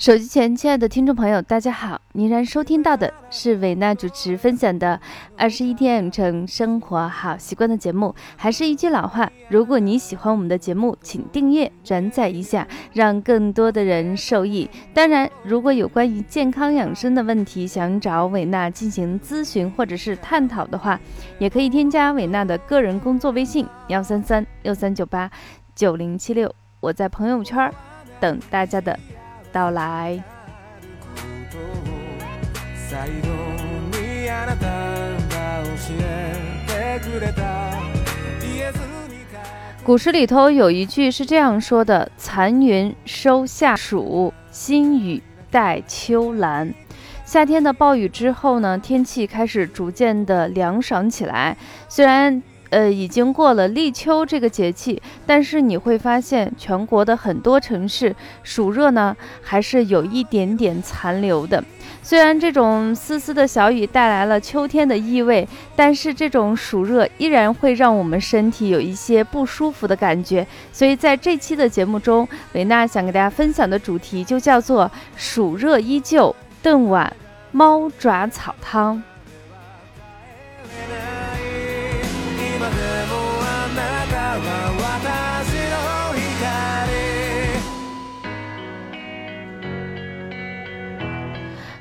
手机前，亲爱的听众朋友，大家好！您然收听到的是伟娜主持分享的《二十一天养成生活好习惯》的节目。还是一句老话，如果你喜欢我们的节目，请订阅、转载一下，让更多的人受益。当然，如果有关于健康养生的问题，想找伟娜进行咨询或者是探讨的话，也可以添加伟娜的个人工作微信：幺三三六三九八九零七六。我在朋友圈等大家的。到来。古诗里头有一句是这样说的：“残云收夏暑，新雨待秋兰。”夏天的暴雨之后呢，天气开始逐渐的凉爽起来。虽然呃，已经过了立秋这个节气，但是你会发现，全国的很多城市暑热呢，还是有一点点残留的。虽然这种丝丝的小雨带来了秋天的意味，但是这种暑热依然会让我们身体有一些不舒服的感觉。所以在这期的节目中，维娜想给大家分享的主题就叫做“暑热依旧，炖碗猫爪草汤”。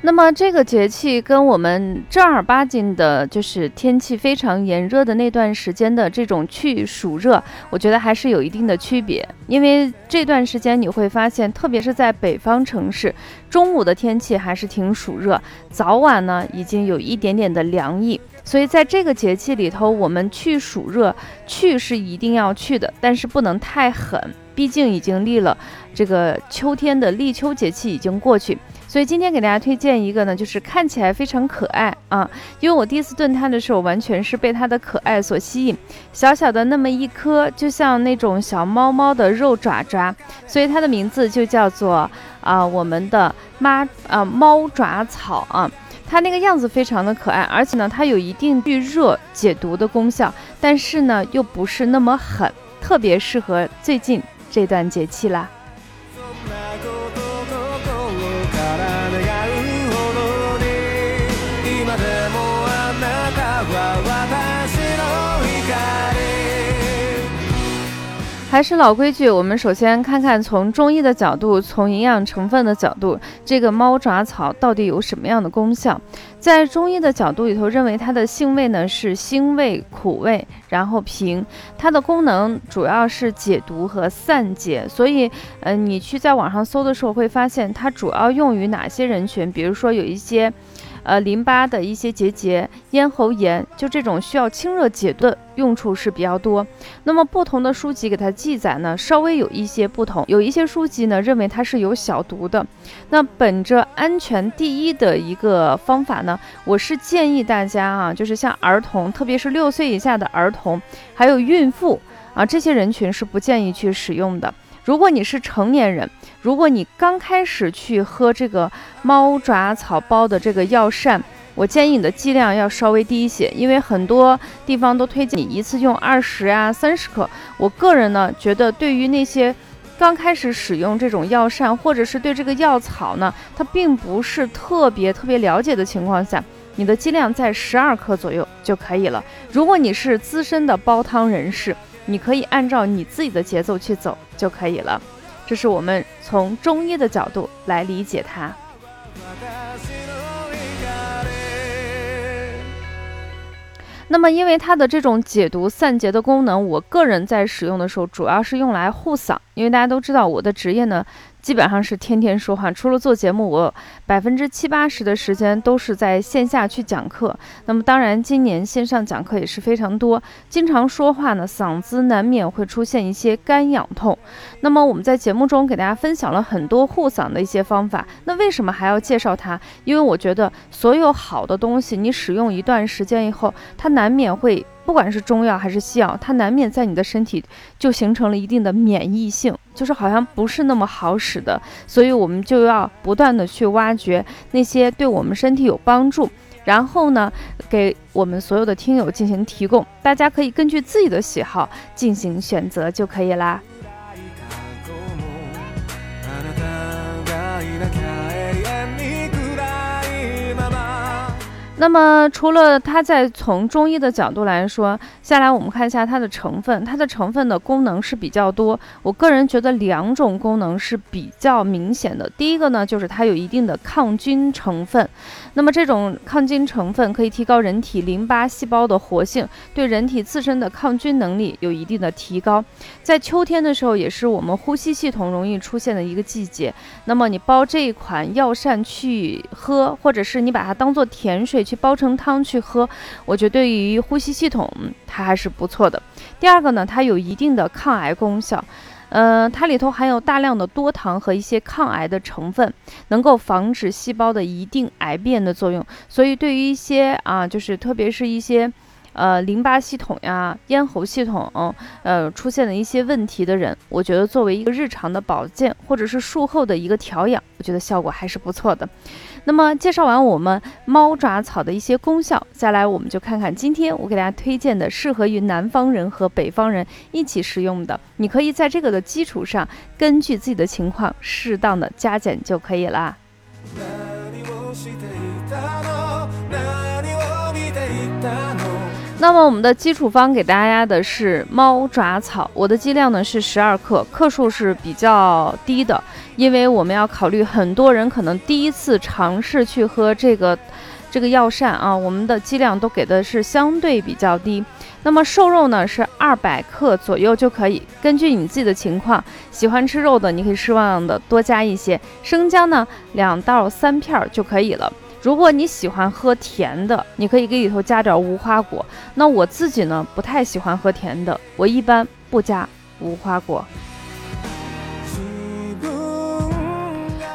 那么这个节气跟我们正儿八经的，就是天气非常炎热的那段时间的这种去暑热，我觉得还是有一定的区别。因为这段时间你会发现，特别是在北方城市，中午的天气还是挺暑热，早晚呢已经有一点点的凉意。所以在这个节气里头，我们去暑热，去是一定要去的，但是不能太狠，毕竟已经立了这个秋天的立秋节气已经过去。所以今天给大家推荐一个呢，就是看起来非常可爱啊，因为我第一次炖它的时候，完全是被它的可爱所吸引，小小的那么一颗，就像那种小猫猫的肉爪爪，所以它的名字就叫做啊我们的妈啊猫爪草啊，它那个样子非常的可爱，而且呢它有一定去热解毒的功效，但是呢又不是那么狠，特别适合最近这段节气啦。还是老规矩，我们首先看看从中医的角度，从营养成分的角度，这个猫爪草到底有什么样的功效？在中医的角度里头，认为它的性味呢是辛味、苦味，然后平。它的功能主要是解毒和散结。所以，呃，你去在网上搜的时候，会发现它主要用于哪些人群？比如说有一些。呃，淋巴的一些结节、咽喉炎，就这种需要清热解毒的用处是比较多。那么不同的书籍给它记载呢，稍微有一些不同。有一些书籍呢认为它是有小毒的。那本着安全第一的一个方法呢，我是建议大家啊，就是像儿童，特别是六岁以下的儿童，还有孕妇啊，这些人群是不建议去使用的。如果你是成年人，如果你刚开始去喝这个猫爪草包的这个药膳，我建议你的剂量要稍微低一些，因为很多地方都推荐你一次用二十啊、三十克。我个人呢觉得，对于那些刚开始使用这种药膳，或者是对这个药草呢，它并不是特别特别了解的情况下，你的剂量在十二克左右就可以了。如果你是资深的煲汤人士，你可以按照你自己的节奏去走就可以了，这是我们从中医的角度来理解它。那么，因为它的这种解毒散结的功能，我个人在使用的时候主要是用来护嗓，因为大家都知道我的职业呢。基本上是天天说话，除了做节目，我百分之七八十的时间都是在线下去讲课。那么当然，今年线上讲课也是非常多，经常说话呢，嗓子难免会出现一些干痒痛。那么我们在节目中给大家分享了很多护嗓的一些方法。那为什么还要介绍它？因为我觉得所有好的东西，你使用一段时间以后，它难免会。不管是中药还是西药，它难免在你的身体就形成了一定的免疫性，就是好像不是那么好使的。所以我们就要不断的去挖掘那些对我们身体有帮助，然后呢，给我们所有的听友进行提供，大家可以根据自己的喜好进行选择就可以啦。那么，除了它在从中医的角度来说，下来我们看一下它的成分，它的成分的功能是比较多。我个人觉得两种功能是比较明显的。第一个呢，就是它有一定的抗菌成分。那么这种抗菌成分可以提高人体淋巴细胞的活性，对人体自身的抗菌能力有一定的提高。在秋天的时候，也是我们呼吸系统容易出现的一个季节。那么你煲这一款药膳去喝，或者是你把它当做甜水。去煲成汤去喝，我觉得对于呼吸系统它还是不错的。第二个呢，它有一定的抗癌功效，呃，它里头含有大量的多糖和一些抗癌的成分，能够防止细胞的一定癌变的作用。所以对于一些啊，就是特别是一些。呃，淋巴系统呀、咽喉系统，呃，出现了一些问题的人，我觉得作为一个日常的保健或者是术后的一个调养，我觉得效果还是不错的。那么介绍完我们猫爪草的一些功效，再来我们就看看今天我给大家推荐的适合于南方人和北方人一起食用的，你可以在这个的基础上，根据自己的情况适当的加减就可以啦。那么我们的基础方给大家的是猫爪草，我的剂量呢是十二克，克数是比较低的，因为我们要考虑很多人可能第一次尝试去喝这个这个药膳啊，我们的剂量都给的是相对比较低。那么瘦肉呢是二百克左右就可以，根据你自己的情况，喜欢吃肉的你可以适当的多加一些生姜呢，两到三片就可以了。如果你喜欢喝甜的，你可以给里头加点无花果。那我自己呢，不太喜欢喝甜的，我一般不加无花果。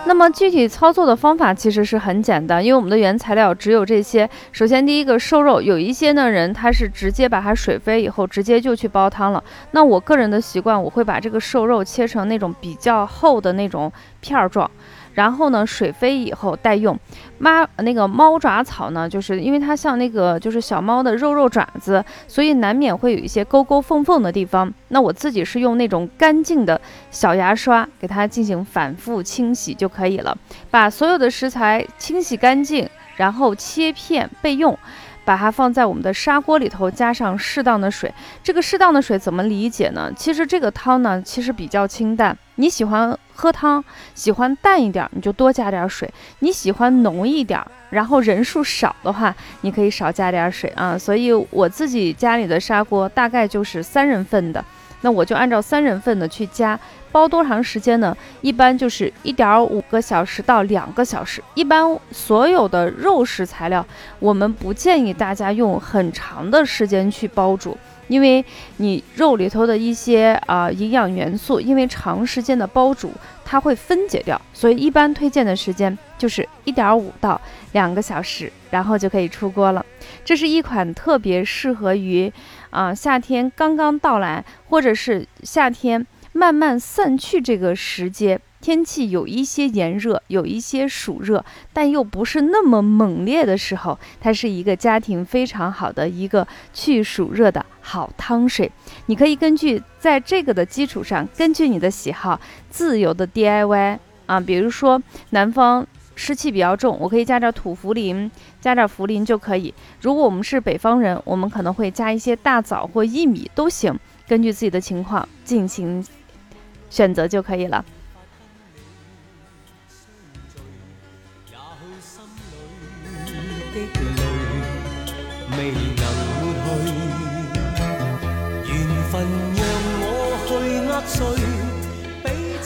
那么具体操作的方法其实是很简单，因为我们的原材料只有这些。首先，第一个瘦肉，有一些呢人他是直接把它水飞以后，直接就去煲汤了。那我个人的习惯，我会把这个瘦肉切成那种比较厚的那种片儿状。然后呢，水飞以后待用。妈那个猫爪草呢，就是因为它像那个就是小猫的肉肉爪子，所以难免会有一些沟沟缝缝的地方。那我自己是用那种干净的小牙刷给它进行反复清洗就可以了。把所有的食材清洗干净，然后切片备用。把它放在我们的砂锅里头，加上适当的水。这个适当的水怎么理解呢？其实这个汤呢，其实比较清淡。你喜欢喝汤，喜欢淡一点，你就多加点水；你喜欢浓一点，然后人数少的话，你可以少加点水啊。所以我自己家里的砂锅大概就是三人份的。那我就按照三人份的去加，煲多长时间呢？一般就是一点五个小时到两个小时。一般所有的肉食材料，我们不建议大家用很长的时间去煲煮，因为你肉里头的一些啊营养元素，因为长时间的煲煮，它会分解掉。所以一般推荐的时间就是一点五到两个小时，然后就可以出锅了。这是一款特别适合于。啊，夏天刚刚到来，或者是夏天慢慢散去这个时节，天气有一些炎热，有一些暑热，但又不是那么猛烈的时候，它是一个家庭非常好的一个去暑热的好汤水。你可以根据在这个的基础上，根据你的喜好自由的 DIY 啊，比如说南方。湿气比较重，我可以加点土茯苓，加点茯苓就可以。如果我们是北方人，我们可能会加一些大枣或薏米都行，根据自己的情况进行选择就可以了。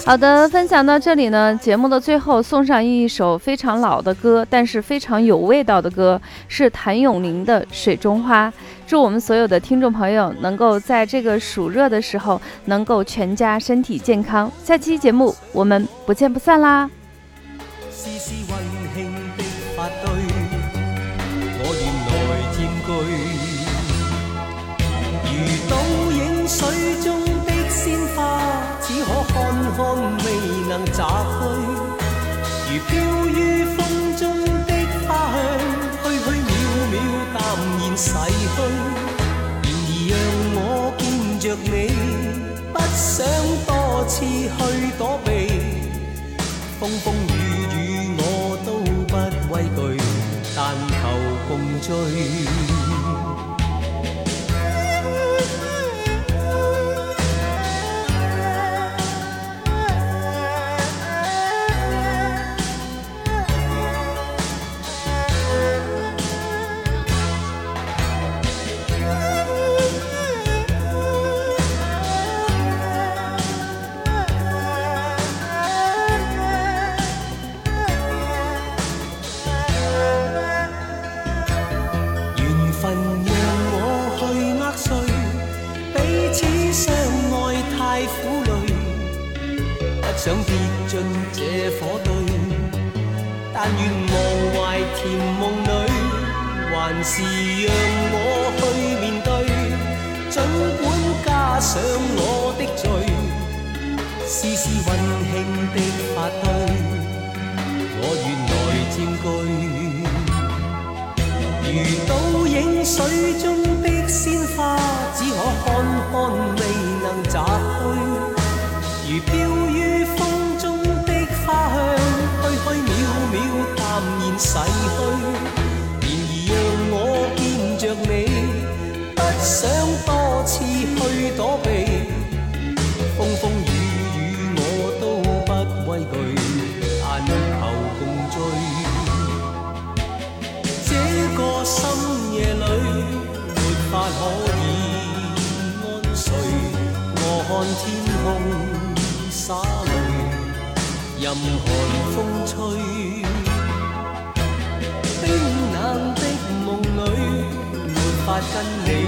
好的，分享到这里呢，节目的最后送上一首非常老的歌，但是非常有味道的歌，是谭咏麟的《水中花》。祝我们所有的听众朋友能够在这个暑热的时候，能够全家身体健康。下期节目我们不见不散啦！水中的鲜花，只可看未能摘去。如飘于风中的花香，虚虚渺渺，淡然逝去。然而让我见着你，不想多次去躲避。风风雨雨我都不畏惧，但求共醉。想跌进这火堆。但愿忘怀甜梦里，还是让我去面对。尽管加上我的罪，丝丝温馨的发堆，我愿来占据。如倒影水中的鲜花，只可看看，未能摘去。跟你